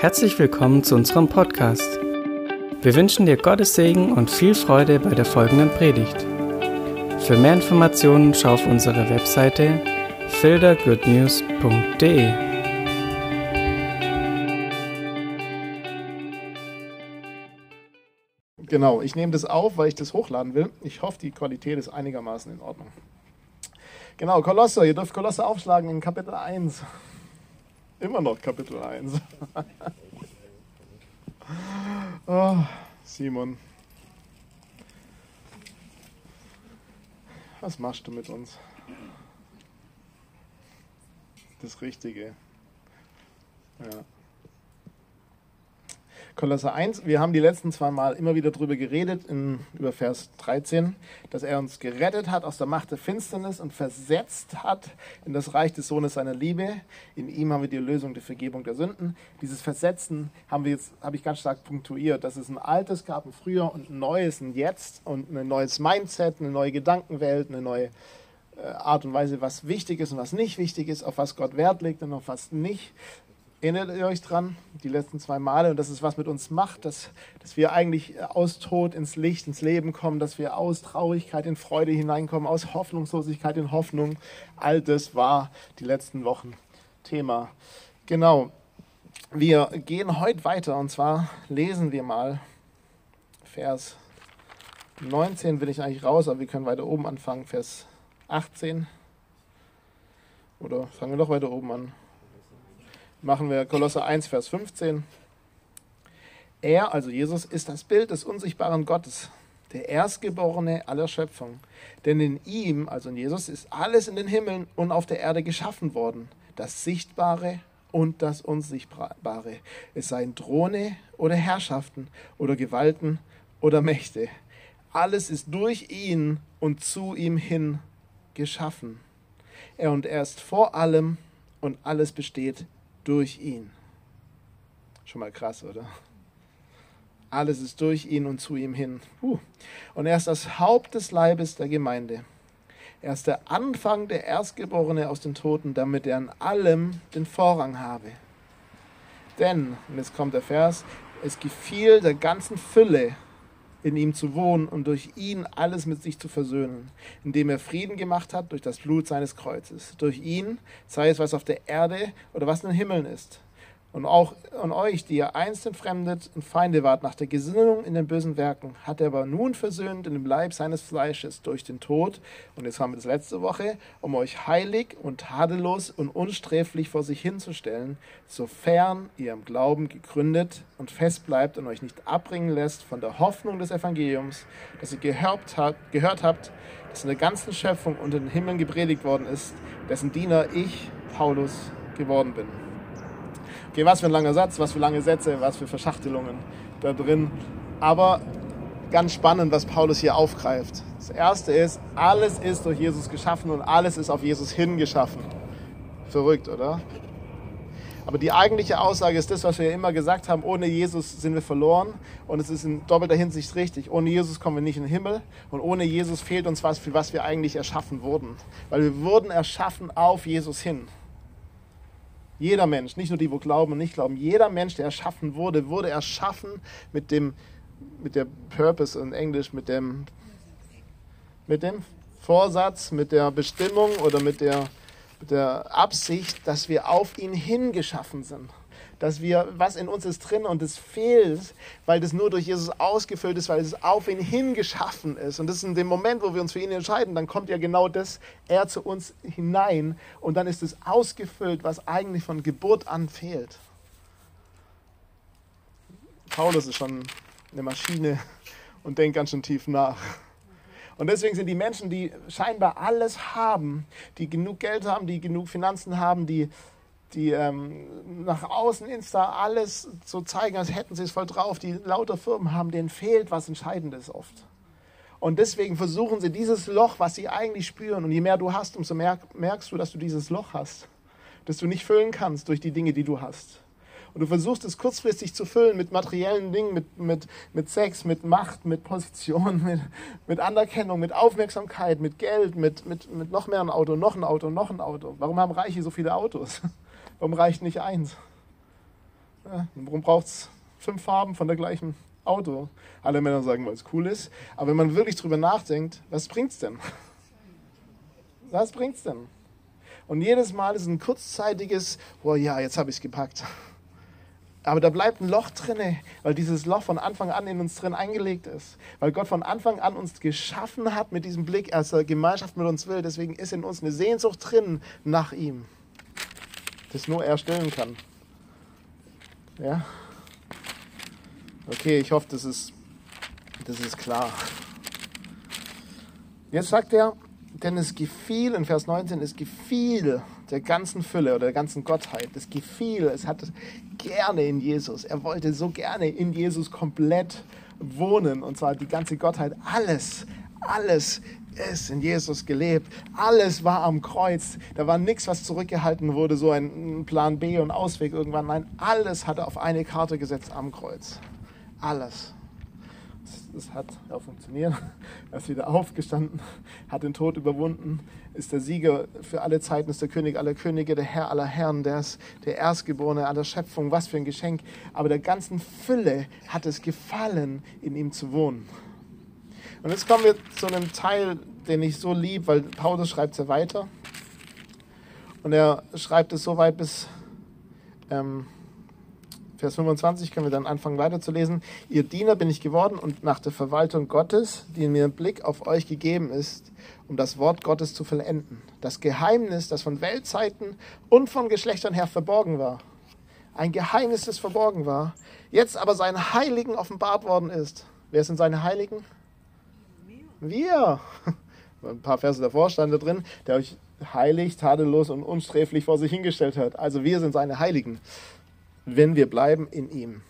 Herzlich willkommen zu unserem Podcast. Wir wünschen dir Gottes Segen und viel Freude bei der folgenden Predigt. Für mehr Informationen schau auf unsere Webseite fildergoodnews.de. Genau, ich nehme das auf, weil ich das hochladen will. Ich hoffe, die Qualität ist einigermaßen in Ordnung. Genau, Kolosser, ihr dürft Kolosser aufschlagen in Kapitel 1. Immer noch Kapitel 1. oh, Simon. Was machst du mit uns? Das Richtige. Ja. Kolosser 1, wir haben die letzten zwei Mal immer wieder darüber geredet, in, über Vers 13, dass er uns gerettet hat aus der Macht der Finsternis und versetzt hat in das Reich des Sohnes seiner Liebe. In ihm haben wir die Lösung der Vergebung der Sünden. Dieses Versetzen haben wir jetzt, habe ich ganz stark punktuiert, dass es ein altes gab, ein früher und ein neues, ein jetzt und ein neues Mindset, eine neue Gedankenwelt, eine neue äh, Art und Weise, was wichtig ist und was nicht wichtig ist, auf was Gott Wert legt und auf was nicht. Erinnert ihr euch dran, die letzten zwei Male, und das ist was mit uns macht, dass, dass wir eigentlich aus Tod ins Licht, ins Leben kommen, dass wir aus Traurigkeit in Freude hineinkommen, aus Hoffnungslosigkeit in Hoffnung. All das war die letzten Wochen Thema. Genau. Wir gehen heute weiter und zwar lesen wir mal Vers 19, will ich eigentlich raus, aber wir können weiter oben anfangen, Vers 18. Oder fangen wir doch weiter oben an machen wir Kolosser 1, Vers 15. Er, also Jesus, ist das Bild des unsichtbaren Gottes, der Erstgeborene aller Schöpfung. Denn in ihm, also in Jesus, ist alles in den Himmeln und auf der Erde geschaffen worden, das Sichtbare und das Unsichtbare. Es seien Throne oder Herrschaften oder Gewalten oder Mächte. Alles ist durch ihn und zu ihm hin geschaffen. Er und er ist vor allem und alles besteht durch ihn. Schon mal krass, oder? Alles ist durch ihn und zu ihm hin. Und er ist das Haupt des Leibes der Gemeinde. Er ist der Anfang der Erstgeborene aus den Toten, damit er an allem den Vorrang habe. Denn, und jetzt kommt der Vers, es gefiel der ganzen Fülle in ihm zu wohnen und durch ihn alles mit sich zu versöhnen, indem er Frieden gemacht hat durch das Blut seines Kreuzes. Durch ihn, sei es was auf der Erde oder was in den Himmeln ist und auch an euch, die ihr einst entfremdet und Feinde wart nach der Gesinnung in den bösen Werken, hat er aber nun versöhnt in dem Leib seines Fleisches durch den Tod, und jetzt haben wir das letzte Woche, um euch heilig und tadellos und unsträflich vor sich hinzustellen, sofern ihr im Glauben gegründet und fest bleibt und euch nicht abbringen lässt von der Hoffnung des Evangeliums, das ihr gehört habt, gehört habt das in der ganzen Schöpfung unter den Himmeln gepredigt worden ist, dessen Diener ich, Paulus, geworden bin. Okay, was für ein langer Satz, was für lange Sätze, was für Verschachtelungen da drin. Aber ganz spannend, was Paulus hier aufgreift. Das erste ist, alles ist durch Jesus geschaffen und alles ist auf Jesus hingeschaffen. Verrückt, oder? Aber die eigentliche Aussage ist das, was wir immer gesagt haben, ohne Jesus sind wir verloren. Und es ist in doppelter Hinsicht richtig. Ohne Jesus kommen wir nicht in den Himmel. Und ohne Jesus fehlt uns was, für was wir eigentlich erschaffen wurden. Weil wir wurden erschaffen auf Jesus hin. Jeder Mensch, nicht nur die, wo glauben und nicht glauben, jeder Mensch, der erschaffen wurde, wurde erschaffen mit dem, mit der Purpose in Englisch, mit dem, mit dem Vorsatz, mit der Bestimmung oder mit der, mit der Absicht, dass wir auf ihn hingeschaffen sind dass wir, was in uns ist drin und es fehlt, weil das nur durch Jesus ausgefüllt ist, weil es auf ihn hingeschaffen ist. Und das ist in dem Moment, wo wir uns für ihn entscheiden, dann kommt ja genau das, er zu uns hinein und dann ist es ausgefüllt, was eigentlich von Geburt an fehlt. Paulus ist schon eine Maschine und denkt ganz schön tief nach. Und deswegen sind die Menschen, die scheinbar alles haben, die genug Geld haben, die genug Finanzen haben, die die ähm, nach außen Insta alles so zeigen, als hätten sie es voll drauf, die lauter Firmen haben, denen fehlt was Entscheidendes oft. Und deswegen versuchen sie dieses Loch, was sie eigentlich spüren, und je mehr du hast, umso mehr merkst du, dass du dieses Loch hast, das du nicht füllen kannst durch die Dinge, die du hast. Und du versuchst es kurzfristig zu füllen mit materiellen Dingen, mit, mit, mit Sex, mit Macht, mit Position, mit, mit Anerkennung, mit Aufmerksamkeit, mit Geld, mit, mit, mit noch mehr ein Auto, noch ein Auto, noch ein Auto. Warum haben Reiche so viele Autos? Warum reicht nicht eins? Ja, warum braucht es fünf Farben von der gleichen Auto? Alle Männer sagen, weil es cool ist. Aber wenn man wirklich drüber nachdenkt, was bringt es denn? Was bringt es denn? Und jedes Mal ist ein kurzzeitiges, oh ja, jetzt habe ich es gepackt. Aber da bleibt ein Loch drinne, weil dieses Loch von Anfang an in uns drin eingelegt ist. Weil Gott von Anfang an uns geschaffen hat mit diesem Blick, als er Gemeinschaft mit uns will. Deswegen ist in uns eine Sehnsucht drin nach ihm, das nur er stillen kann. Ja? Okay, ich hoffe, das ist, das ist klar. Jetzt sagt er, denn es gefiel, in Vers 19, es gefiel der ganzen Fülle oder der ganzen Gottheit, es gefiel, es hatte gerne in Jesus. Er wollte so gerne in Jesus komplett wohnen und zwar die ganze Gottheit, alles, alles ist in Jesus gelebt. Alles war am Kreuz. Da war nichts, was zurückgehalten wurde, so ein Plan B und Ausweg irgendwann. Nein, alles hat er auf eine Karte gesetzt am Kreuz. Alles das hat auch funktioniert. Er ist wieder aufgestanden, hat den Tod überwunden, ist der Sieger für alle Zeiten, ist der König aller Könige, der Herr aller Herren, der ist der Erstgeborene aller Schöpfung. Was für ein Geschenk. Aber der ganzen Fülle hat es gefallen, in ihm zu wohnen. Und jetzt kommen wir zu einem Teil, den ich so lieb, weil Paulus schreibt es ja weiter. Und er schreibt es so weit bis ähm, Vers 25 können wir dann anfangen weiterzulesen. Ihr Diener bin ich geworden und nach der Verwaltung Gottes, die mir im Blick auf euch gegeben ist, um das Wort Gottes zu vollenden. Das Geheimnis, das von Weltzeiten und von Geschlechtern her verborgen war. Ein Geheimnis, das verborgen war, jetzt aber seinen Heiligen offenbart worden ist. Wer sind seine Heiligen? Wir. Ein paar Verse davor stand da drin, der euch heilig, tadellos und unsträflich vor sich hingestellt hat. Also wir sind seine Heiligen wenn wir bleiben in ihm,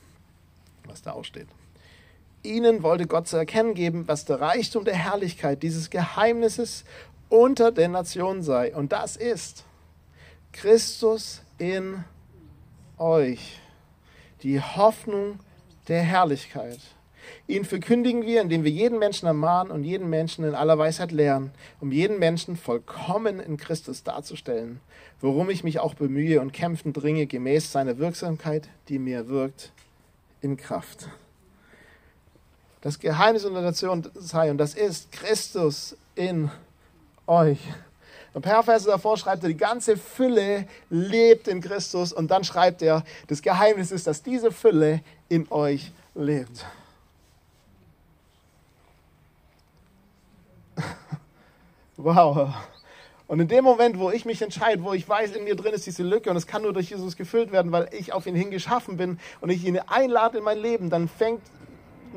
was da aussteht. Ihnen wollte Gott zu erkennen geben, was der Reichtum der Herrlichkeit dieses Geheimnisses unter den Nationen sei. Und das ist Christus in euch, die Hoffnung der Herrlichkeit. Ihn verkündigen wir, indem wir jeden Menschen ermahnen und jeden Menschen in aller Weisheit lehren, um jeden Menschen vollkommen in Christus darzustellen, worum ich mich auch bemühe und kämpfen dringe, gemäß seiner Wirksamkeit, die mir wirkt in Kraft. Das Geheimnis unserer Nation sei, und das ist Christus in euch. Ein paar davor schreibt er, die ganze Fülle lebt in Christus und dann schreibt er, das Geheimnis ist, dass diese Fülle in euch lebt. Wow. Und in dem Moment, wo ich mich entscheide, wo ich weiß, in mir drin ist diese Lücke und es kann nur durch Jesus gefüllt werden, weil ich auf ihn hingeschaffen bin und ich ihn einlade in mein Leben, dann fängt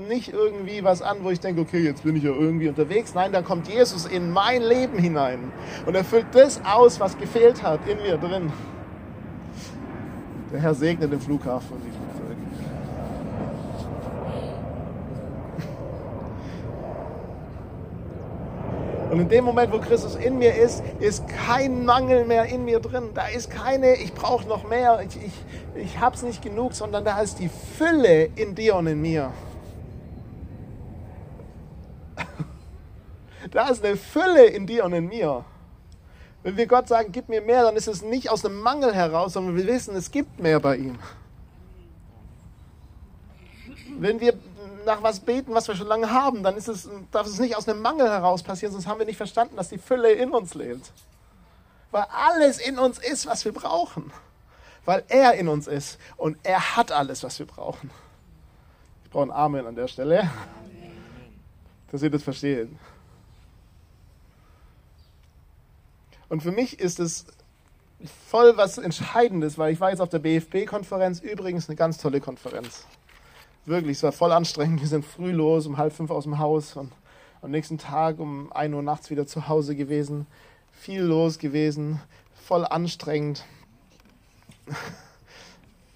nicht irgendwie was an, wo ich denke, okay, jetzt bin ich ja irgendwie unterwegs. Nein, dann kommt Jesus in mein Leben hinein und er füllt das aus, was gefehlt hat in mir drin. Der Herr segnet den Flughafen und die Und in dem Moment, wo Christus in mir ist, ist kein Mangel mehr in mir drin. Da ist keine, ich brauche noch mehr, ich, ich, ich habe es nicht genug, sondern da ist die Fülle in dir und in mir. Da ist eine Fülle in dir und in mir. Wenn wir Gott sagen, gib mir mehr, dann ist es nicht aus einem Mangel heraus, sondern wir wissen, es gibt mehr bei ihm. Wenn wir nach was beten, was wir schon lange haben, dann ist es, darf es nicht aus einem Mangel heraus passieren, sonst haben wir nicht verstanden, dass die Fülle in uns lebt. Weil alles in uns ist, was wir brauchen. Weil er in uns ist und er hat alles, was wir brauchen. Ich brauche ein Amen an der Stelle, dass ihr das versteht. Und für mich ist es voll was Entscheidendes, weil ich war jetzt auf der BFB-Konferenz, übrigens eine ganz tolle Konferenz wirklich, es war voll anstrengend. Wir sind früh los, um halb fünf aus dem Haus und am nächsten Tag um ein Uhr nachts wieder zu Hause gewesen. Viel los gewesen, voll anstrengend.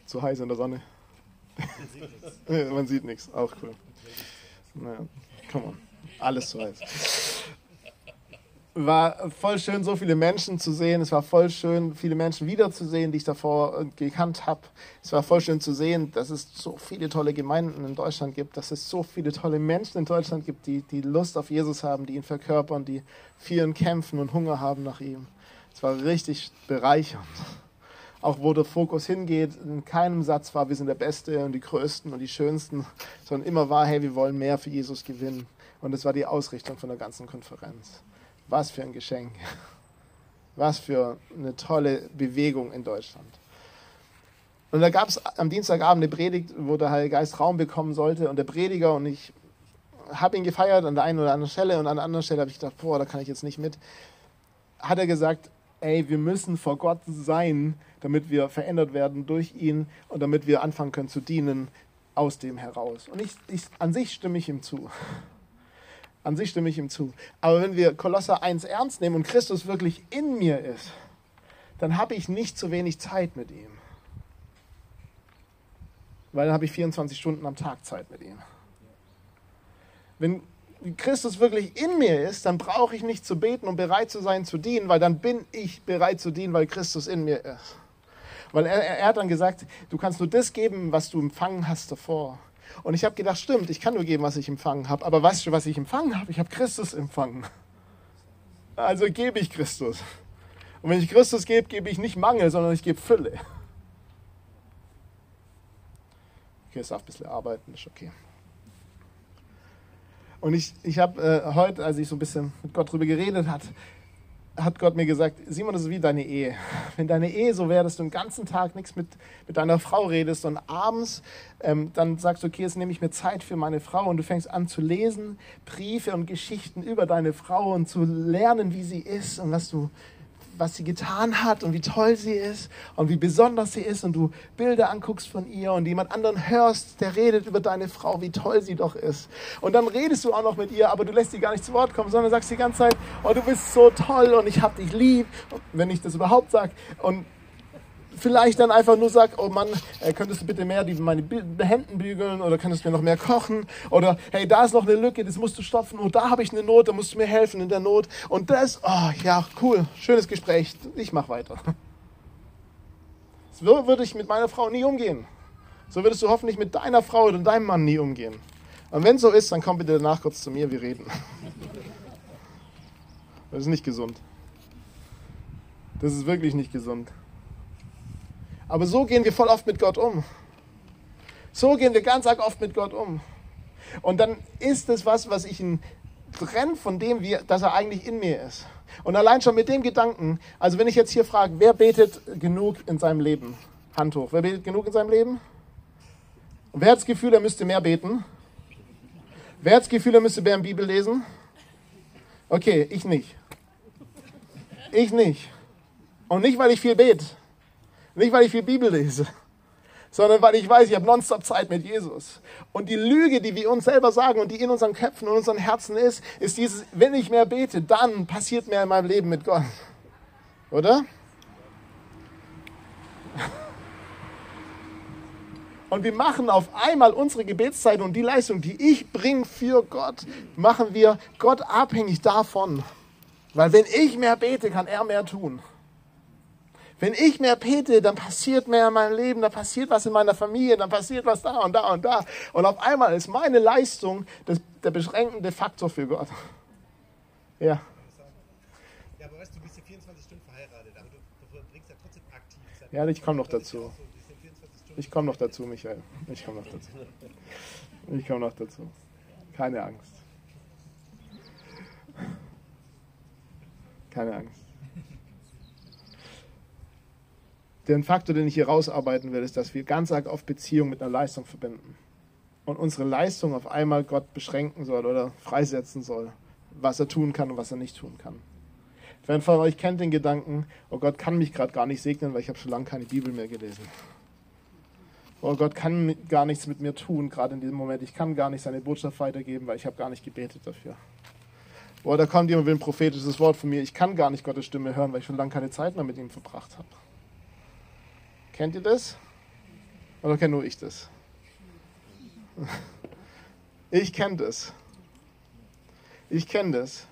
zu heiß in der Sonne. Man sieht nichts, auch cool. Naja, come on, alles zu heiß war voll schön, so viele Menschen zu sehen. Es war voll schön, viele Menschen wiederzusehen, die ich davor äh, gekannt habe. Es war voll schön zu sehen, dass es so viele tolle Gemeinden in Deutschland gibt, dass es so viele tolle Menschen in Deutschland gibt, die, die Lust auf Jesus haben, die ihn verkörpern, die ihn kämpfen und Hunger haben nach ihm. Es war richtig bereichernd. auch wo der Fokus hingeht, in keinem Satz war, wir sind der Beste und die Größten und die Schönsten, sondern immer war, hey, wir wollen mehr für Jesus gewinnen. Und das war die Ausrichtung von der ganzen Konferenz. Was für ein Geschenk. Was für eine tolle Bewegung in Deutschland. Und da gab es am Dienstagabend eine Predigt, wo der Heilige Geist Raum bekommen sollte und der Prediger und ich habe ihn gefeiert an der einen oder anderen Stelle und an der anderen Stelle habe ich gedacht, boah, da kann ich jetzt nicht mit. Hat er gesagt, ey, wir müssen vor Gott sein, damit wir verändert werden durch ihn und damit wir anfangen können zu dienen aus dem heraus. Und ich, ich, an sich stimme ich ihm zu. An sich stimme ich ihm zu. Aber wenn wir Kolosser 1 ernst nehmen und Christus wirklich in mir ist, dann habe ich nicht zu wenig Zeit mit ihm. Weil dann habe ich 24 Stunden am Tag Zeit mit ihm. Wenn Christus wirklich in mir ist, dann brauche ich nicht zu beten und bereit zu sein zu dienen, weil dann bin ich bereit zu dienen, weil Christus in mir ist. Weil er, er hat dann gesagt, du kannst nur das geben, was du empfangen hast davor. Und ich habe gedacht, stimmt, ich kann nur geben, was ich empfangen habe. Aber weißt du, was ich empfangen habe? Ich habe Christus empfangen. Also gebe ich Christus. Und wenn ich Christus gebe, gebe ich nicht Mangel, sondern ich gebe Fülle. Okay, es darf ein bisschen arbeiten, ist okay. Und ich, ich habe äh, heute, als ich so ein bisschen mit Gott drüber geredet hat, hat Gott mir gesagt, Simon, das ist wie deine Ehe. Wenn deine Ehe so wäre, dass du den ganzen Tag nichts mit, mit deiner Frau redest und abends ähm, dann sagst du, okay, jetzt nehme ich mir Zeit für meine Frau und du fängst an zu lesen, Briefe und Geschichten über deine Frau und zu lernen, wie sie ist und was du was sie getan hat und wie toll sie ist und wie besonders sie ist und du Bilder anguckst von ihr und jemand anderen hörst, der redet über deine Frau, wie toll sie doch ist. Und dann redest du auch noch mit ihr, aber du lässt sie gar nicht zu Wort kommen, sondern sagst die ganze Zeit, oh, du bist so toll und ich hab dich lieb, wenn ich das überhaupt sage. Und vielleicht dann einfach nur sagt, oh Mann, äh, könntest du bitte mehr die, meine Händen bügeln oder könntest du mir noch mehr kochen oder hey, da ist noch eine Lücke, das musst du stopfen und da habe ich eine Not, da musst du mir helfen in der Not und das, oh ja, cool, schönes Gespräch, ich mache weiter. So würde ich mit meiner Frau nie umgehen. So würdest du hoffentlich mit deiner Frau oder deinem Mann nie umgehen. Und wenn so ist, dann komm bitte danach kurz zu mir, wir reden. Das ist nicht gesund. Das ist wirklich nicht gesund. Aber so gehen wir voll oft mit Gott um. So gehen wir ganz arg oft mit Gott um. Und dann ist es was, was ich ihn trennt von dem, wie, dass er eigentlich in mir ist. Und allein schon mit dem Gedanken, also wenn ich jetzt hier frage, wer betet genug in seinem Leben? Hand hoch. Wer betet genug in seinem Leben? Und wer hat das Gefühl, er müsste mehr beten? Wer hat das Gefühl, er müsste mehr Bibel lesen? Okay, ich nicht. Ich nicht. Und nicht, weil ich viel bete, nicht, weil ich viel Bibel lese, sondern weil ich weiß, ich habe nonstop Zeit mit Jesus. Und die Lüge, die wir uns selber sagen und die in unseren Köpfen und unseren Herzen ist, ist dieses, wenn ich mehr bete, dann passiert mehr in meinem Leben mit Gott. Oder? Und wir machen auf einmal unsere Gebetszeit und die Leistung, die ich bringe für Gott, machen wir Gott abhängig davon. Weil wenn ich mehr bete, kann er mehr tun. Wenn ich mehr bete, dann passiert mehr in meinem Leben, dann passiert was in meiner Familie, dann passiert was da und da und da. Und auf einmal ist meine Leistung das, der beschränkende Faktor für Gott. Ja. Ja, aber weißt du, du bist hier 24 Stunden verheiratet, aber du, verbringst ja trotzdem aktiv. Ja, ich komme noch dazu. Ich komme noch dazu, Michael. Ich komme noch dazu. Ich komme noch dazu. Keine Angst. Keine Angst. Den Faktor, den ich hier rausarbeiten will, ist, dass wir ganz arg auf Beziehung mit einer Leistung verbinden. Und unsere Leistung auf einmal Gott beschränken soll oder freisetzen soll, was er tun kann und was er nicht tun kann. Wer von euch kennt den Gedanken, oh Gott kann mich gerade gar nicht segnen, weil ich habe schon lange keine Bibel mehr gelesen. Oh Gott kann gar nichts mit mir tun, gerade in diesem Moment. Ich kann gar nicht seine Botschaft weitergeben, weil ich habe gar nicht gebetet dafür. Oder da kommt jemand und will ein prophetisches Wort von mir. Ich kann gar nicht Gottes Stimme hören, weil ich schon lange keine Zeit mehr mit ihm verbracht habe. Kennt ihr das? Oder kenne nur ich das? Ich kenne das. Ich kenne das.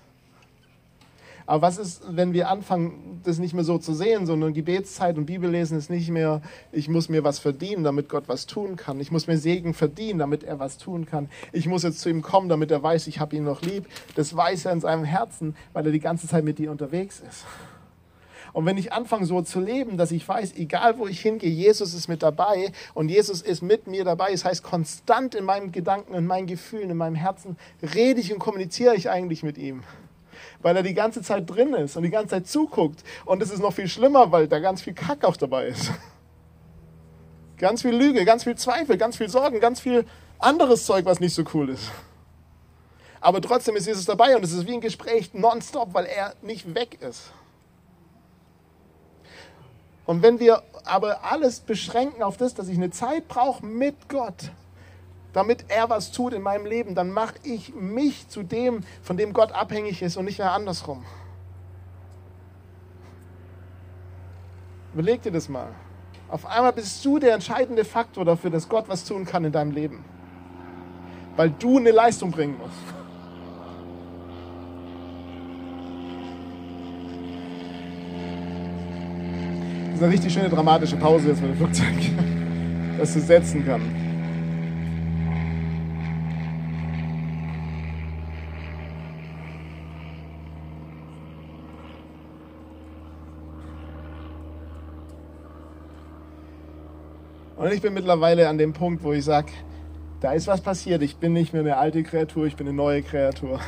Aber was ist, wenn wir anfangen, das nicht mehr so zu sehen, sondern Gebetszeit und Bibellesen ist nicht mehr, ich muss mir was verdienen, damit Gott was tun kann. Ich muss mir Segen verdienen, damit er was tun kann. Ich muss jetzt zu ihm kommen, damit er weiß, ich habe ihn noch lieb. Das weiß er in seinem Herzen, weil er die ganze Zeit mit dir unterwegs ist. Und wenn ich anfange so zu leben, dass ich weiß, egal wo ich hingehe, Jesus ist mit dabei und Jesus ist mit mir dabei, das heißt konstant in meinen Gedanken, in meinen Gefühlen, in meinem Herzen rede ich und kommuniziere ich eigentlich mit ihm. Weil er die ganze Zeit drin ist und die ganze Zeit zuguckt. Und es ist noch viel schlimmer, weil da ganz viel Kack auch dabei ist. Ganz viel Lüge, ganz viel Zweifel, ganz viel Sorgen, ganz viel anderes Zeug, was nicht so cool ist. Aber trotzdem ist Jesus dabei und es ist wie ein Gespräch nonstop, weil er nicht weg ist. Und wenn wir aber alles beschränken auf das, dass ich eine Zeit brauche mit Gott, damit er was tut in meinem Leben, dann mache ich mich zu dem, von dem Gott abhängig ist und nicht mehr andersrum. Überleg dir das mal. Auf einmal bist du der entscheidende Faktor dafür, dass Gott was tun kann in deinem Leben. Weil du eine Leistung bringen musst. Ist eine richtig schöne dramatische Pause jetzt mit dem Flugzeug, dass du setzen kann. Und ich bin mittlerweile an dem Punkt, wo ich sage, da ist was passiert. Ich bin nicht mehr eine alte Kreatur, ich bin eine neue Kreatur.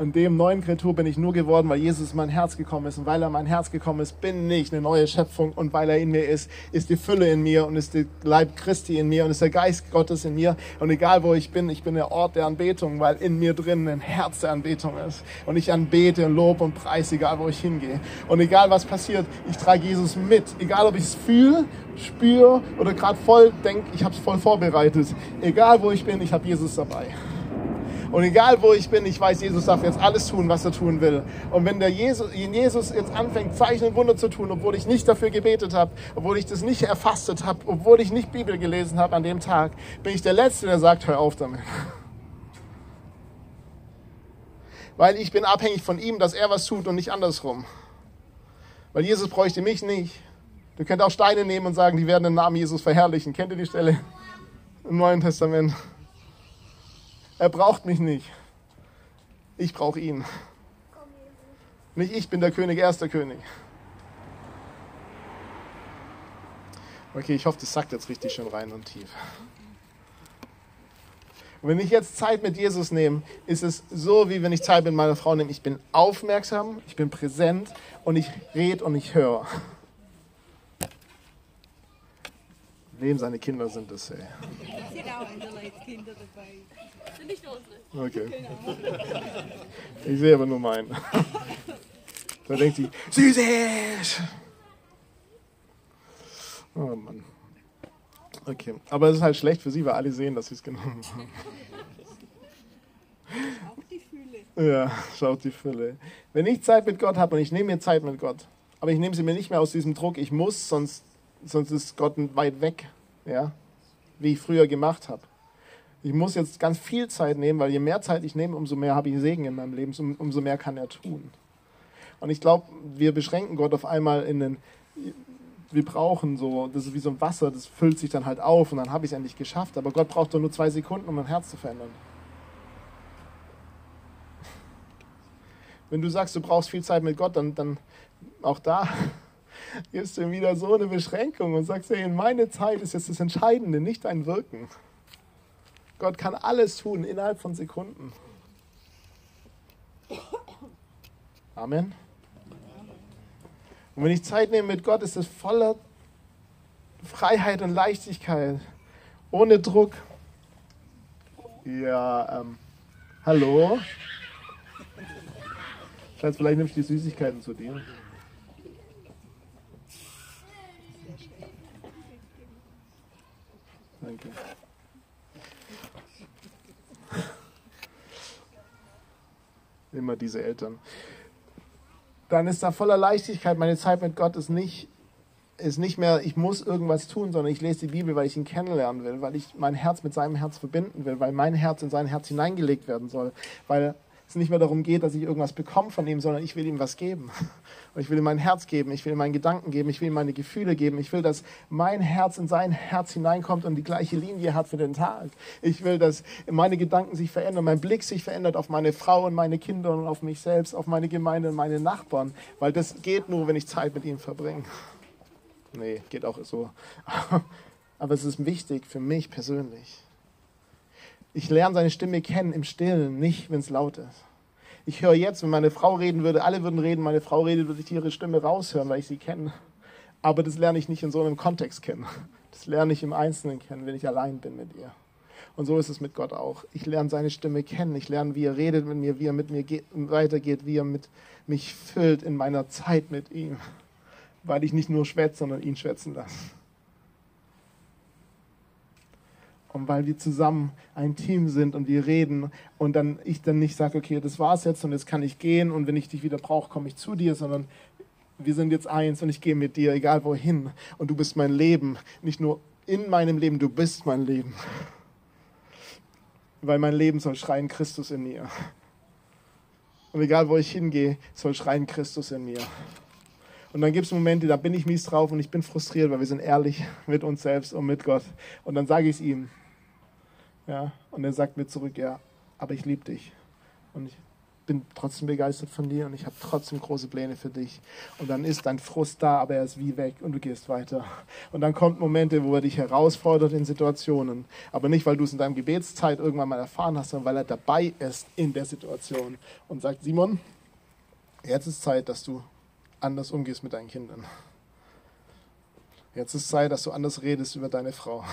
Und dem neuen Kreatur bin ich nur geworden, weil Jesus in mein Herz gekommen ist. Und weil er in mein Herz gekommen ist, bin ich eine neue Schöpfung. Und weil er in mir ist, ist die Fülle in mir und ist der Leib Christi in mir und ist der Geist Gottes in mir. Und egal wo ich bin, ich bin der Ort der Anbetung, weil in mir drin ein Herz der Anbetung ist. Und ich anbete und lobe und preise, egal wo ich hingehe. Und egal was passiert, ich trage Jesus mit. Egal ob ich es fühle, spüre oder gerade voll denke, ich habe es voll vorbereitet. Egal wo ich bin, ich habe Jesus dabei. Und egal wo ich bin, ich weiß, Jesus darf jetzt alles tun, was er tun will. Und wenn der Jesus, Jesus jetzt anfängt, Zeichen und Wunder zu tun, obwohl ich nicht dafür gebetet habe, obwohl ich das nicht erfastet habe, obwohl ich nicht Bibel gelesen habe an dem Tag, bin ich der Letzte, der sagt, hör auf damit. Weil ich bin abhängig von ihm, dass er was tut und nicht andersrum. Weil Jesus bräuchte mich nicht. Du könnt auch Steine nehmen und sagen, die werden den Namen Jesus verherrlichen. Kennt ihr die Stelle im Neuen Testament? Er braucht mich nicht. Ich brauche ihn. Nicht ich bin der König, er ist der König. Okay, ich hoffe, das sagt jetzt richtig schön rein und tief. Und wenn ich jetzt Zeit mit Jesus nehme, ist es so, wie wenn ich Zeit mit meiner Frau nehme. Ich bin aufmerksam, ich bin präsent und ich rede und ich höre. Wem seine Kinder sind das, ey? Sind auch Kinder dabei. Nicht unsere. Okay. Ich sehe aber nur meinen. Da denkt sie, süßes! Oh Mann. Okay, aber es ist halt schlecht für sie, weil alle sehen, dass sie es genommen haben. Auch die Fülle. Ja, schaut die Fülle. Wenn ich Zeit mit Gott habe und ich nehme mir Zeit mit Gott, aber ich nehme sie mir nicht mehr aus diesem Druck, ich muss, sonst, sonst ist Gott weit weg, ja, wie ich früher gemacht habe ich muss jetzt ganz viel Zeit nehmen, weil je mehr Zeit ich nehme, umso mehr habe ich Segen in meinem Leben, umso mehr kann er tun. Und ich glaube, wir beschränken Gott auf einmal in den, wir brauchen so, das ist wie so ein Wasser, das füllt sich dann halt auf und dann habe ich es endlich geschafft. Aber Gott braucht doch nur zwei Sekunden, um mein Herz zu verändern. Wenn du sagst, du brauchst viel Zeit mit Gott, dann, dann auch da gibst du ihm wieder so eine Beschränkung und sagst, hey, meine Zeit ist jetzt das Entscheidende, nicht dein Wirken. Gott kann alles tun innerhalb von Sekunden. Amen. Und wenn ich Zeit nehme mit Gott, ist es voller Freiheit und Leichtigkeit, ohne Druck. Ja, ähm, hallo? Schatz, vielleicht nimmst du die Süßigkeiten zu dir. Danke. Immer diese Eltern. Dann ist da voller Leichtigkeit. Meine Zeit mit Gott ist nicht, ist nicht mehr, ich muss irgendwas tun, sondern ich lese die Bibel, weil ich ihn kennenlernen will, weil ich mein Herz mit seinem Herz verbinden will, weil mein Herz in sein Herz hineingelegt werden soll, weil es nicht mehr darum geht, dass ich irgendwas bekomme von ihm, sondern ich will ihm was geben. Und ich will ihm mein Herz geben, ich will ihm meinen Gedanken geben, ich will ihm meine Gefühle geben. Ich will, dass mein Herz in sein Herz hineinkommt und die gleiche Linie hat für den Tag. Ich will, dass meine Gedanken sich verändern, mein Blick sich verändert auf meine Frau und meine Kinder und auf mich selbst, auf meine Gemeinde und meine Nachbarn. Weil das geht nur, wenn ich Zeit mit ihm verbringe. Nee, geht auch so. Aber es ist wichtig für mich persönlich. Ich lerne seine Stimme kennen im Stillen, nicht wenn es laut ist. Ich höre jetzt, wenn meine Frau reden würde, alle würden reden, meine Frau redet, würde ich ihre Stimme raushören, weil ich sie kenne. Aber das lerne ich nicht in so einem Kontext kennen. Das lerne ich im Einzelnen kennen, wenn ich allein bin mit ihr. Und so ist es mit Gott auch. Ich lerne seine Stimme kennen. Ich lerne, wie er redet mit mir, wie er mit mir geht, weitergeht, wie er mit mich füllt in meiner Zeit mit ihm. Weil ich nicht nur schwätze, sondern ihn schwätzen lasse. Und weil wir zusammen ein Team sind und wir reden und dann ich dann nicht sage, okay, das war's jetzt und jetzt kann ich gehen und wenn ich dich wieder brauche, komme ich zu dir, sondern wir sind jetzt eins und ich gehe mit dir, egal wohin und du bist mein Leben, nicht nur in meinem Leben, du bist mein Leben. Weil mein Leben soll schreien Christus in mir. Und egal wo ich hingehe, soll schreien Christus in mir. Und dann gibt es Momente, da bin ich mies drauf und ich bin frustriert, weil wir sind ehrlich mit uns selbst und mit Gott. Und dann sage ich es ihm. Ja, und er sagt mir zurück, ja, aber ich liebe dich. Und ich bin trotzdem begeistert von dir und ich habe trotzdem große Pläne für dich. Und dann ist dein Frust da, aber er ist wie weg und du gehst weiter. Und dann kommt Momente, wo er dich herausfordert in Situationen. Aber nicht, weil du es in deinem Gebetszeit irgendwann mal erfahren hast, sondern weil er dabei ist in der Situation und sagt, Simon, jetzt ist Zeit, dass du anders umgehst mit deinen Kindern. Jetzt ist Zeit, dass du anders redest über deine Frau.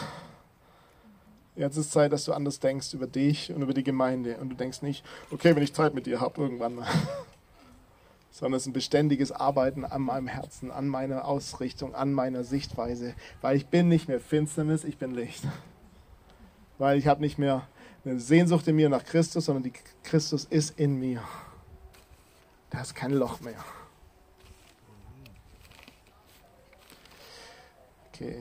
Jetzt ist Zeit, dass du anders denkst über dich und über die Gemeinde. Und du denkst nicht, okay, wenn ich Zeit mit dir habe, irgendwann. Sondern es ist ein beständiges Arbeiten an meinem Herzen, an meiner Ausrichtung, an meiner Sichtweise. Weil ich bin nicht mehr Finsternis, ich bin Licht. Weil ich habe nicht mehr eine Sehnsucht in mir nach Christus, sondern die Christus ist in mir. Da ist kein Loch mehr. Okay,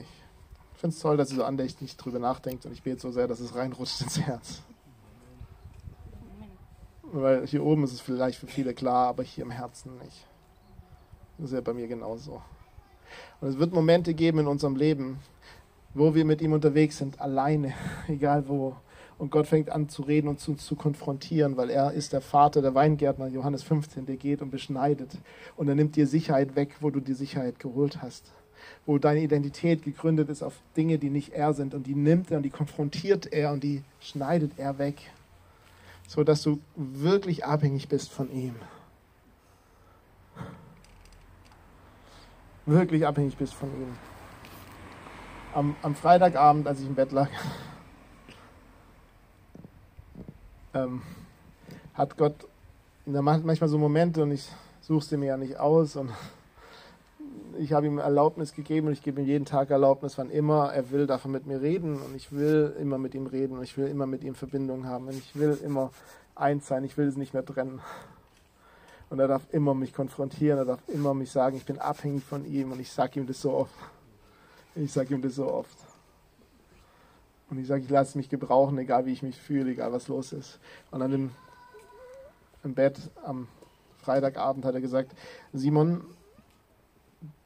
ich finde es toll, dass ihr so andächtig drüber nachdenkt und ich bete so sehr, dass es reinrutscht ins Herz. Weil hier oben ist es vielleicht für viele klar, aber hier im Herzen nicht. Das ist ja bei mir genauso. Und es wird Momente geben in unserem Leben, wo wir mit ihm unterwegs sind, alleine, egal wo. Und Gott fängt an zu reden und zu, zu konfrontieren, weil er ist der Vater, der Weingärtner, Johannes 15, der geht und beschneidet. Und er nimmt dir Sicherheit weg, wo du die Sicherheit geholt hast wo deine Identität gegründet ist auf Dinge, die nicht er sind. Und die nimmt er und die konfrontiert er und die schneidet er weg, so dass du wirklich abhängig bist von ihm. Wirklich abhängig bist von ihm. Am, am Freitagabend, als ich im Bett lag, ähm, hat Gott, da macht manchmal so Momente und ich suche sie mir ja nicht aus und ich habe ihm Erlaubnis gegeben und ich gebe ihm jeden Tag Erlaubnis, wann immer er will, darf er mit mir reden und ich will immer mit ihm reden und ich will immer mit ihm Verbindung haben und ich will immer eins sein, ich will es nicht mehr trennen. Und er darf immer mich konfrontieren, er darf immer mich sagen, ich bin abhängig von ihm und ich sage ihm das so oft. Ich sage ihm das so oft. Und ich sage, ich lasse mich gebrauchen, egal wie ich mich fühle, egal was los ist. Und dann im, im Bett am Freitagabend hat er gesagt, Simon,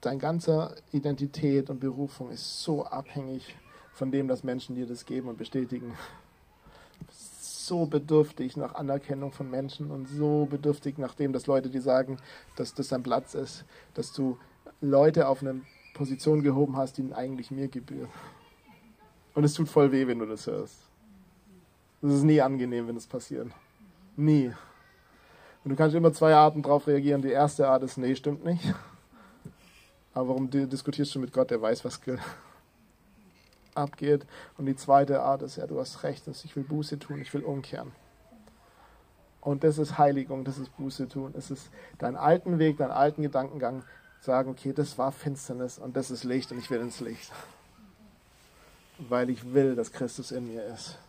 dein ganzer Identität und Berufung ist so abhängig von dem, dass Menschen dir das geben und bestätigen. So bedürftig nach Anerkennung von Menschen und so bedürftig nach dem, dass Leute dir sagen, dass das dein Platz ist, dass du Leute auf eine Position gehoben hast, die eigentlich mir gebühren. Und es tut voll weh, wenn du das hörst. Es ist nie angenehm, wenn das passiert. Nie. Und du kannst immer zwei Arten darauf reagieren. Die erste Art ist, nee, stimmt nicht. Aber warum diskutierst du mit Gott, der weiß, was abgeht? Und die zweite Art ist, ja, du hast recht, ich will Buße tun, ich will umkehren. Und das ist Heiligung, das ist Buße tun. Es ist deinen alten Weg, deinen alten Gedankengang, sagen, okay, das war Finsternis und das ist Licht und ich will ins Licht. Weil ich will, dass Christus in mir ist.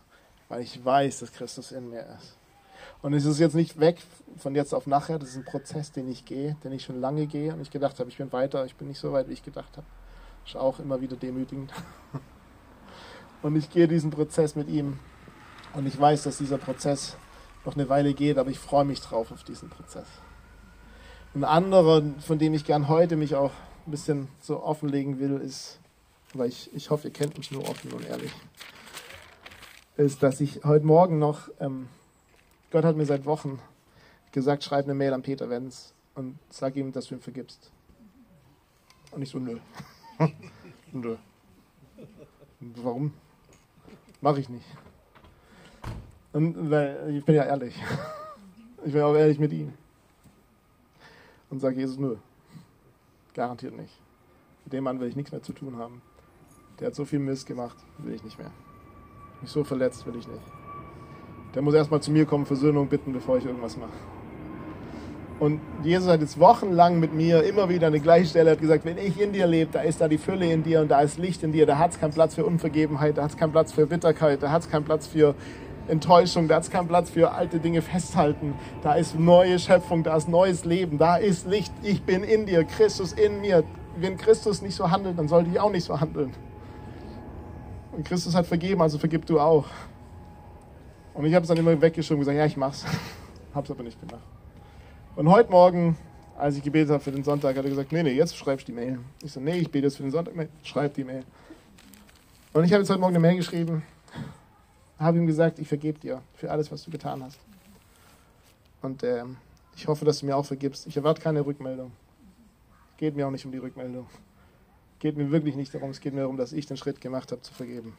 Weil ich weiß, dass Christus in mir ist. Und es ist jetzt nicht weg von jetzt auf nachher, das ist ein Prozess, den ich gehe, den ich schon lange gehe und ich gedacht habe, ich bin weiter, ich bin nicht so weit, wie ich gedacht habe. Ist auch immer wieder demütigend. Und ich gehe diesen Prozess mit ihm und ich weiß, dass dieser Prozess noch eine Weile geht, aber ich freue mich drauf auf diesen Prozess. Ein anderer, von dem ich gern heute mich auch ein bisschen so offenlegen will, ist, weil ich, ich hoffe, ihr kennt mich nur offen und ehrlich, ist, dass ich heute Morgen noch, ähm, Gott hat mir seit Wochen gesagt, schreib eine Mail an Peter Wenz und sag ihm, dass du ihm vergibst. Und ich so, nö. nö. Warum? Mache ich nicht. Und weil, ich bin ja ehrlich. Ich bin auch ehrlich mit ihm. Und sage Jesus, nö. Garantiert nicht. Mit dem Mann will ich nichts mehr zu tun haben. Der hat so viel Mist gemacht, will ich nicht mehr. Mich so verletzt will ich nicht. Der muss erstmal zu mir kommen, Versöhnung bitten, bevor ich irgendwas mache. Und Jesus hat jetzt wochenlang mit mir immer wieder die gleiche Stelle hat gesagt, wenn ich in dir lebe, da ist da die Fülle in dir und da ist Licht in dir, da hat es keinen Platz für Unvergebenheit, da hat es keinen Platz für Bitterkeit, da hat es keinen Platz für Enttäuschung, da hat es keinen Platz für alte Dinge festhalten, da ist neue Schöpfung, da ist neues Leben, da ist Licht, ich bin in dir, Christus in mir. Wenn Christus nicht so handelt, dann sollte ich auch nicht so handeln. Und Christus hat vergeben, also vergib du auch. Und ich habe es dann immer weggeschoben und gesagt, ja, ich mach's. Hab's aber nicht gemacht. Und heute Morgen, als ich gebetet habe für den Sonntag, hat er gesagt, nee, nee, jetzt schreibst du die Mail. Ich so, nee, ich bete jetzt für den Sonntag, schreib die Mail. Und ich habe jetzt heute Morgen eine Mail geschrieben, habe ihm gesagt, ich vergebe dir für alles, was du getan hast. Und äh, ich hoffe, dass du mir auch vergibst. Ich erwarte keine Rückmeldung. Geht mir auch nicht um die Rückmeldung. Geht mir wirklich nicht darum, es geht mir darum, dass ich den Schritt gemacht habe, zu vergeben.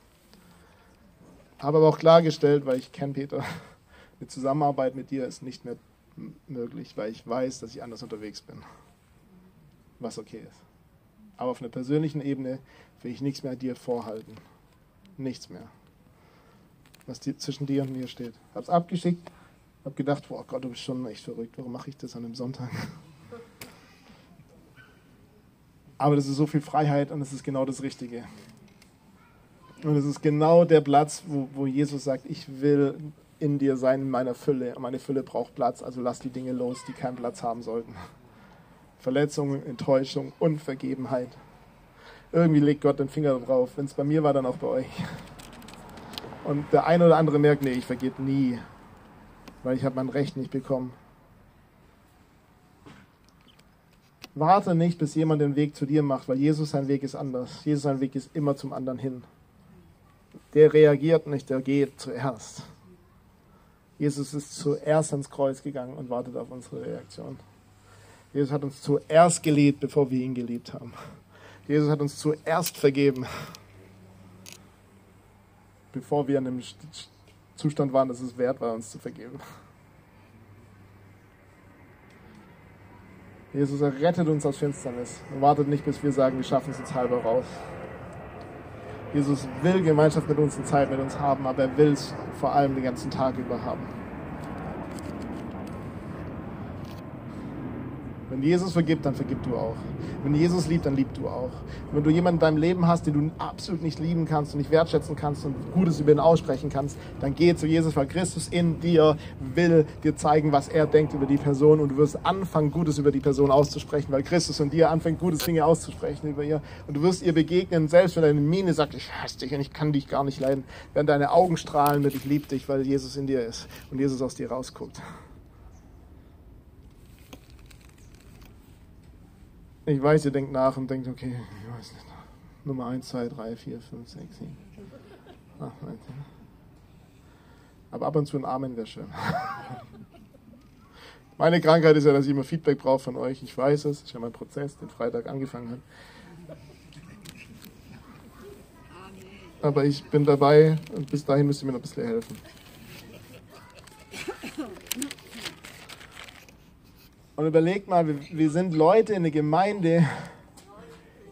Habe aber auch klargestellt, weil ich kenne Peter, eine Zusammenarbeit mit dir ist nicht mehr möglich, weil ich weiß, dass ich anders unterwegs bin. Was okay ist. Aber auf einer persönlichen Ebene will ich nichts mehr dir vorhalten. Nichts mehr. Was die, zwischen dir und mir steht. Hab's abgeschickt, hab gedacht, boah Gott, du bist schon echt verrückt. Warum mache ich das an einem Sonntag? Aber das ist so viel Freiheit und es ist genau das Richtige. Und es ist genau der Platz, wo, wo Jesus sagt, ich will in dir sein, in meiner Fülle. Und meine Fülle braucht Platz, also lass die Dinge los, die keinen Platz haben sollten. Verletzungen, Enttäuschung, Unvergebenheit. Irgendwie legt Gott den Finger drauf. Wenn es bei mir war, dann auch bei euch. Und der eine oder andere merkt, nee, ich vergebe nie, weil ich habe mein Recht nicht bekommen. Warte nicht, bis jemand den Weg zu dir macht, weil Jesus sein Weg ist anders. Jesus sein Weg ist immer zum anderen hin. Der reagiert nicht, der geht zuerst. Jesus ist zuerst ans Kreuz gegangen und wartet auf unsere Reaktion. Jesus hat uns zuerst geliebt, bevor wir ihn geliebt haben. Jesus hat uns zuerst vergeben, bevor wir in dem Zustand waren, dass es wert war, uns zu vergeben. Jesus errettet uns aus Finsternis und wartet nicht, bis wir sagen, wir schaffen es uns halber raus. Jesus will Gemeinschaft mit uns und Zeit mit uns haben, aber er will es vor allem den ganzen Tag über haben. Wenn Jesus vergibt, dann vergib du auch. Wenn Jesus liebt, dann lieb du auch. Wenn du jemanden in deinem Leben hast, den du absolut nicht lieben kannst und nicht wertschätzen kannst und Gutes über ihn aussprechen kannst, dann geh zu Jesus, weil Christus in dir will dir zeigen, was er denkt über die Person und du wirst anfangen, Gutes über die Person auszusprechen, weil Christus in dir anfängt, Gutes Dinge auszusprechen über ihr und du wirst ihr begegnen, selbst wenn deine Miene sagt, ich hasse dich und ich kann dich gar nicht leiden, werden deine Augen strahlen mit, ich liebe dich, weil Jesus in dir ist und Jesus aus dir rausguckt. Ich weiß, ihr denkt nach und denkt, okay, ich weiß nicht. Nummer 1, 2, 3, 4, 5, 6, 7, 8, 9, 10. Aber ab und zu ein Amen wäre schön. Meine Krankheit ist ja, dass ich immer Feedback brauche von euch. Ich weiß es. Das ist ja mein Prozess, den Freitag angefangen hat. Aber ich bin dabei und bis dahin müsst ihr mir noch ein bisschen helfen. Und überlegt mal, wir, wir sind Leute in der Gemeinde,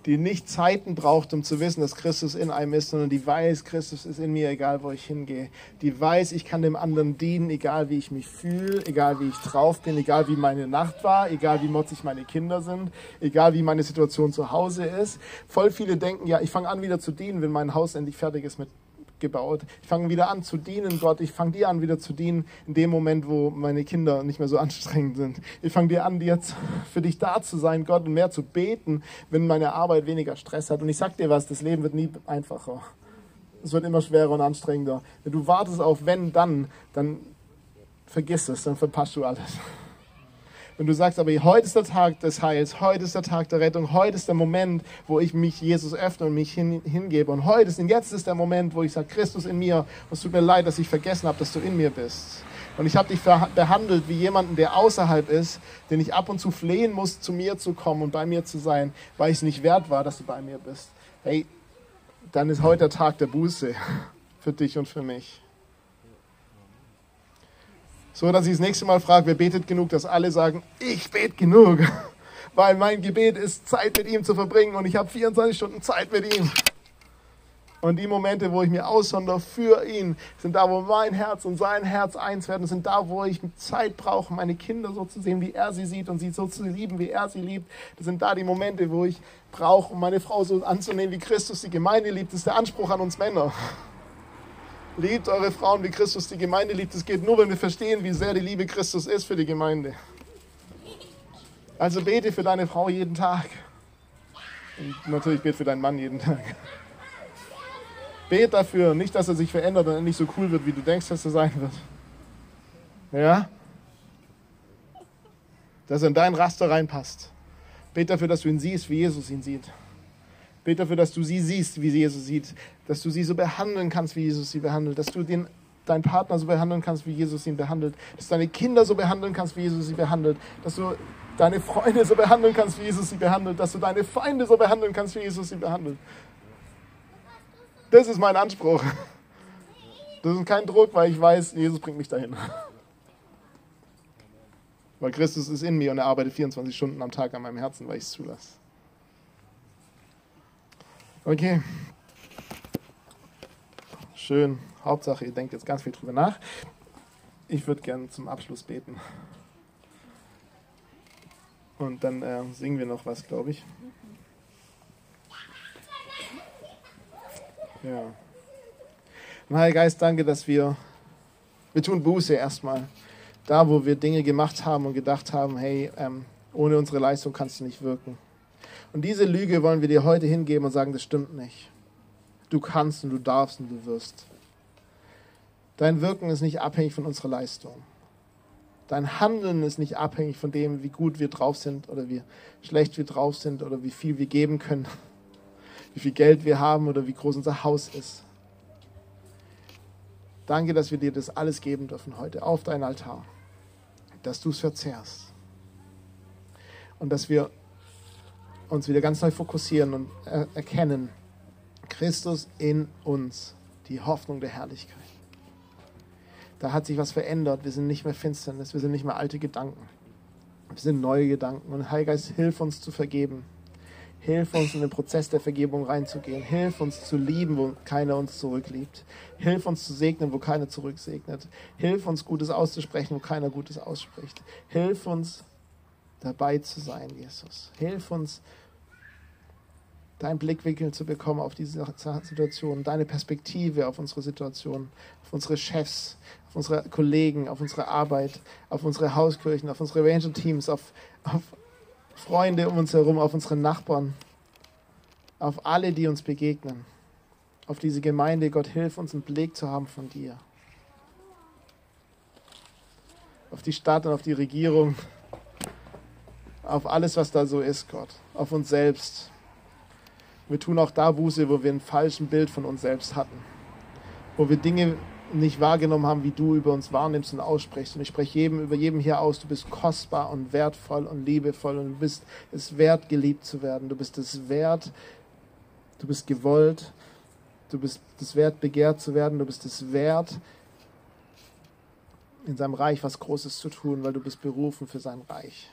die nicht Zeiten braucht, um zu wissen, dass Christus in einem ist, sondern die weiß, Christus ist in mir, egal wo ich hingehe. Die weiß, ich kann dem anderen dienen, egal wie ich mich fühle, egal wie ich drauf bin, egal wie meine Nacht war, egal wie motzig meine Kinder sind, egal wie meine Situation zu Hause ist. Voll viele denken, ja, ich fange an wieder zu dienen, wenn mein Haus endlich fertig ist mit gebaut. Ich fange wieder an zu dienen, Gott. Ich fange dir an, wieder zu dienen, in dem Moment, wo meine Kinder nicht mehr so anstrengend sind. Ich fange dir an, jetzt für dich da zu sein, Gott, und mehr zu beten, wenn meine Arbeit weniger Stress hat. Und ich sag dir was, das Leben wird nie einfacher. Es wird immer schwerer und anstrengender. Wenn du wartest auf wenn, dann, dann vergiss es, dann verpasst du alles. Wenn du sagst, aber heute ist der Tag des Heils, heute ist der Tag der Rettung, heute ist der Moment, wo ich mich Jesus öffne und mich hin, hingebe. Und heute ist und jetzt ist der Moment, wo ich sage, Christus in mir, es tut mir leid, dass ich vergessen habe, dass du in mir bist. Und ich habe dich behandelt wie jemanden, der außerhalb ist, den ich ab und zu flehen muss, zu mir zu kommen und bei mir zu sein, weil ich es nicht wert war, dass du bei mir bist. Hey, dann ist heute der Tag der Buße für dich und für mich. So dass ich das nächste Mal frage, wer betet genug, dass alle sagen, ich bete genug. Weil mein Gebet ist, Zeit mit ihm zu verbringen und ich habe 24 Stunden Zeit mit ihm. Und die Momente, wo ich mir aussondere für ihn, sind da, wo mein Herz und sein Herz eins werden, sind da, wo ich Zeit brauche, meine Kinder so zu sehen, wie er sie sieht und sie so zu lieben, wie er sie liebt. Das sind da die Momente, wo ich brauche, um meine Frau so anzunehmen, wie Christus die Gemeinde liebt. Das ist der Anspruch an uns Männer. Liebt eure Frauen, wie Christus die Gemeinde liebt. Es geht nur, wenn wir verstehen, wie sehr die Liebe Christus ist für die Gemeinde. Also bete für deine Frau jeden Tag. Und natürlich bete für deinen Mann jeden Tag. Bete dafür, nicht, dass er sich verändert und nicht so cool wird, wie du denkst, dass er sein wird. Ja? Dass er in dein Raster reinpasst. Bete dafür, dass du ihn siehst, wie Jesus ihn sieht. Bete dafür, dass du sie siehst, wie Jesus sieht, dass du sie so behandeln kannst, wie Jesus sie behandelt, dass du den, deinen Partner so behandeln kannst, wie Jesus ihn behandelt, dass du deine Kinder so behandeln kannst, wie Jesus sie behandelt, dass du deine Freunde so behandeln kannst, wie Jesus sie behandelt, dass du deine Feinde so behandeln kannst, wie Jesus sie behandelt. Das ist mein Anspruch. Das ist kein Druck, weil ich weiß, Jesus bringt mich dahin. Weil Christus ist in mir und er arbeitet 24 Stunden am Tag an meinem Herzen, weil ich es zulasse. Okay. Schön. Hauptsache, ihr denkt jetzt ganz viel drüber nach. Ich würde gerne zum Abschluss beten. Und dann äh, singen wir noch was, glaube ich. Ja. Und Heiliger Geist, danke, dass wir, wir tun Buße erstmal. Da, wo wir Dinge gemacht haben und gedacht haben, hey, ähm, ohne unsere Leistung kannst du nicht wirken. Und diese Lüge wollen wir dir heute hingeben und sagen, das stimmt nicht. Du kannst und du darfst und du wirst. Dein Wirken ist nicht abhängig von unserer Leistung. Dein Handeln ist nicht abhängig von dem, wie gut wir drauf sind oder wie schlecht wir drauf sind oder wie viel wir geben können, wie viel Geld wir haben oder wie groß unser Haus ist. Danke, dass wir dir das alles geben dürfen heute auf dein Altar, dass du es verzehrst und dass wir uns wieder ganz neu fokussieren und erkennen, Christus in uns, die Hoffnung der Herrlichkeit. Da hat sich was verändert. Wir sind nicht mehr Finsternis, wir sind nicht mehr alte Gedanken. Wir sind neue Gedanken. Und Heilgeist, hilf uns zu vergeben. Hilf uns in den Prozess der Vergebung reinzugehen. Hilf uns zu lieben, wo keiner uns zurückliebt. Hilf uns zu segnen, wo keiner zurücksegnet. Hilf uns Gutes auszusprechen, wo keiner Gutes ausspricht. Hilf uns dabei zu sein, Jesus. Hilf uns deinen Blickwinkel zu bekommen auf diese Situation, deine Perspektive auf unsere Situation, auf unsere Chefs, auf unsere Kollegen, auf unsere Arbeit, auf unsere Hauskirchen, auf unsere Ranger-Teams, auf, auf Freunde um uns herum, auf unsere Nachbarn, auf alle, die uns begegnen, auf diese Gemeinde. Gott, hilf uns, einen Blick zu haben von dir. Auf die Stadt und auf die Regierung, auf alles, was da so ist, Gott, auf uns selbst wir tun auch da Buße, wo wir ein falsches Bild von uns selbst hatten. Wo wir Dinge nicht wahrgenommen haben, wie du über uns wahrnimmst und aussprichst. Und ich spreche jedem, über jedem hier aus, du bist kostbar und wertvoll und liebevoll und du bist es wert, geliebt zu werden. Du bist es wert, du bist gewollt, du bist es wert, begehrt zu werden, du bist es wert, in seinem Reich was Großes zu tun, weil du bist berufen für sein Reich.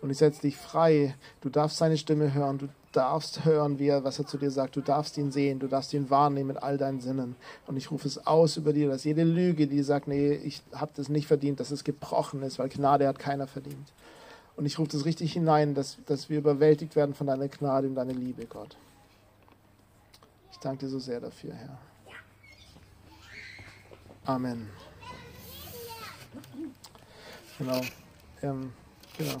Und ich setze dich frei. Du darfst seine Stimme hören. Du darfst hören, wie er, was er zu dir sagt. Du darfst ihn sehen. Du darfst ihn wahrnehmen mit all deinen Sinnen. Und ich rufe es aus über dir, dass jede Lüge, die sagt, nee, ich habe das nicht verdient, dass es gebrochen ist, weil Gnade hat keiner verdient. Und ich rufe das richtig hinein, dass, dass wir überwältigt werden von deiner Gnade und deiner Liebe, Gott. Ich danke dir so sehr dafür, Herr. Amen. Genau. Ähm, genau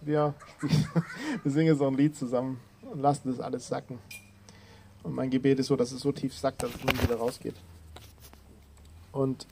wir, wir singen auch ein Lied zusammen und lassen das alles sacken. Und mein Gebet ist so, dass es so tief sackt, dass es nun wieder rausgeht. Und